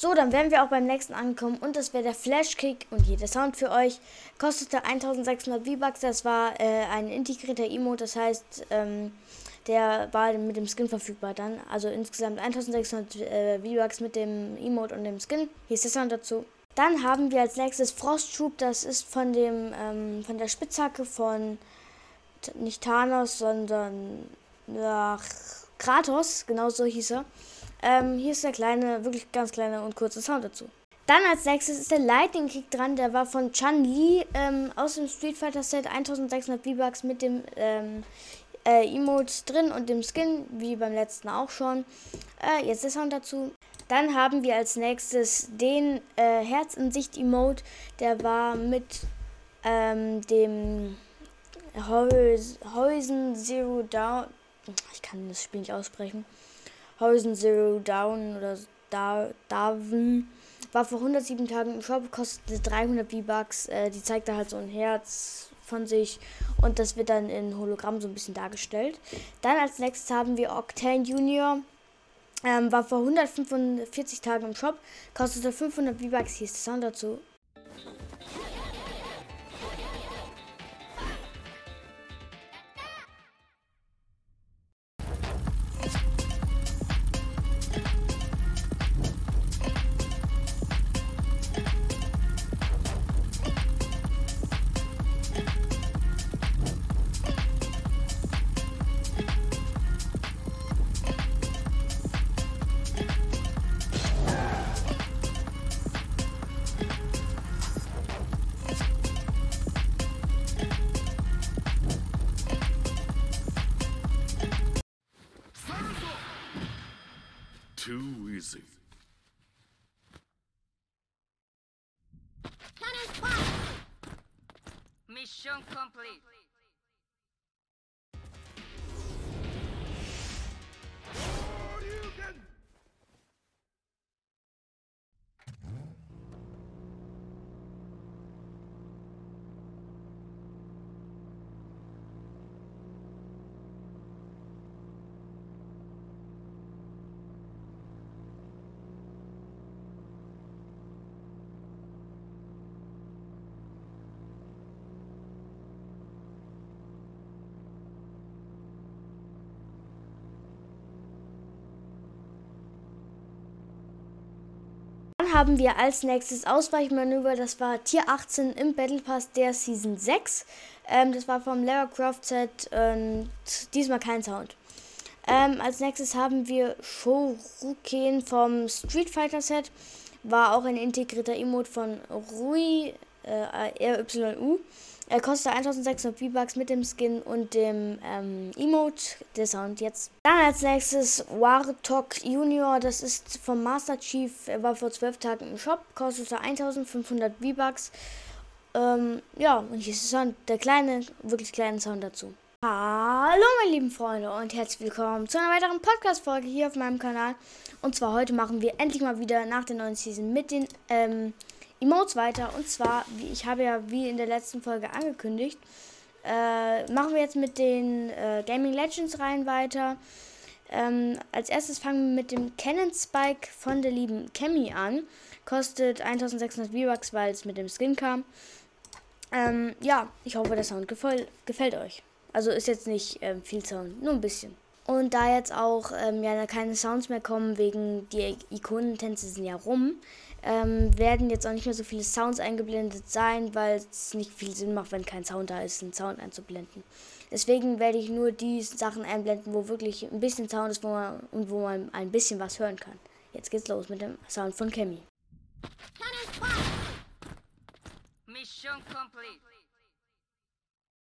So, dann wären wir auch beim nächsten angekommen und das wäre der Flash Kick und hier der Sound für euch. Kostete 1600 V-Bucks, das war äh, ein integrierter Emote, das heißt, ähm, der war mit dem Skin verfügbar dann. Also insgesamt 1600 äh, V-Bucks mit dem Emote und dem Skin. Hier ist der Sound dazu. Dann haben wir als nächstes Frost Troop, das ist von dem, ähm, von der Spitzhacke von nicht Thanos, sondern ja, Kratos, genau so hieß er. Ähm, hier ist der kleine, wirklich ganz kleine und kurze Sound dazu. Dann als nächstes ist der Lightning Kick dran. Der war von Chan Li ähm, aus dem Street Fighter Set 1600 V-Bucks mit dem ähm, äh, Emote drin und dem Skin, wie beim letzten auch schon. Äh, jetzt der Sound dazu. Dann haben wir als nächstes den äh, Herz in Sicht Emote. Der war mit ähm, dem Horizon Zero Down. Ich kann das Spiel nicht aussprechen. Horizon Zero Down oder da Daven war vor 107 Tagen im Shop, kostete 300 V-Bucks. Äh, die zeigt da halt so ein Herz von sich und das wird dann in Hologramm so ein bisschen dargestellt. Dann als nächstes haben wir Octane Junior. Ähm, war vor 145 Tagen im Shop, kostete 500 V-Bucks. Ist der Sound dazu. Too easy. Mission complete. Haben wir als nächstes Ausweichmanöver, das war Tier 18 im Battle Pass der Season 6. Ähm, das war vom Lara Croft Set und diesmal kein Sound. Ähm, als nächstes haben wir Shouruken vom Street Fighter Set. War auch ein integrierter Emote von Rui äh, RYU. Er kostet 1600 V-Bucks mit dem Skin und dem ähm, Emote. Der Sound jetzt. Dann als nächstes Wartok Junior. Das ist vom Master Chief. Er war vor 12 Tagen im Shop. Kostete 1500 V-Bucks. Ähm, ja, und hier ist der Sound. Der kleine, wirklich kleine Sound dazu. Hallo meine lieben Freunde und herzlich willkommen zu einer weiteren Podcast-Folge hier auf meinem Kanal. Und zwar heute machen wir endlich mal wieder nach der neuen Season mit den ähm, Emotes weiter. Und zwar, wie ich habe ja wie in der letzten Folge angekündigt, äh, machen wir jetzt mit den äh, Gaming Legends Reihen weiter. Ähm, als erstes fangen wir mit dem Cannon Spike von der lieben Kemi an. Kostet 1600 V-Bucks, weil es mit dem Skin kam. Ähm, ja, ich hoffe, der Sound gefällt, gefällt euch. Also ist jetzt nicht ähm, viel Sound, nur ein bisschen. Und da jetzt auch ähm, ja keine Sounds mehr kommen, wegen die Ikonentänze sind ja rum, ähm, werden jetzt auch nicht mehr so viele Sounds eingeblendet sein, weil es nicht viel Sinn macht, wenn kein Sound da ist, einen Sound einzublenden. Deswegen werde ich nur die Sachen einblenden, wo wirklich ein bisschen Sound ist wo man, und wo man ein bisschen was hören kann. Jetzt geht's los mit dem Sound von fire! Mission complete.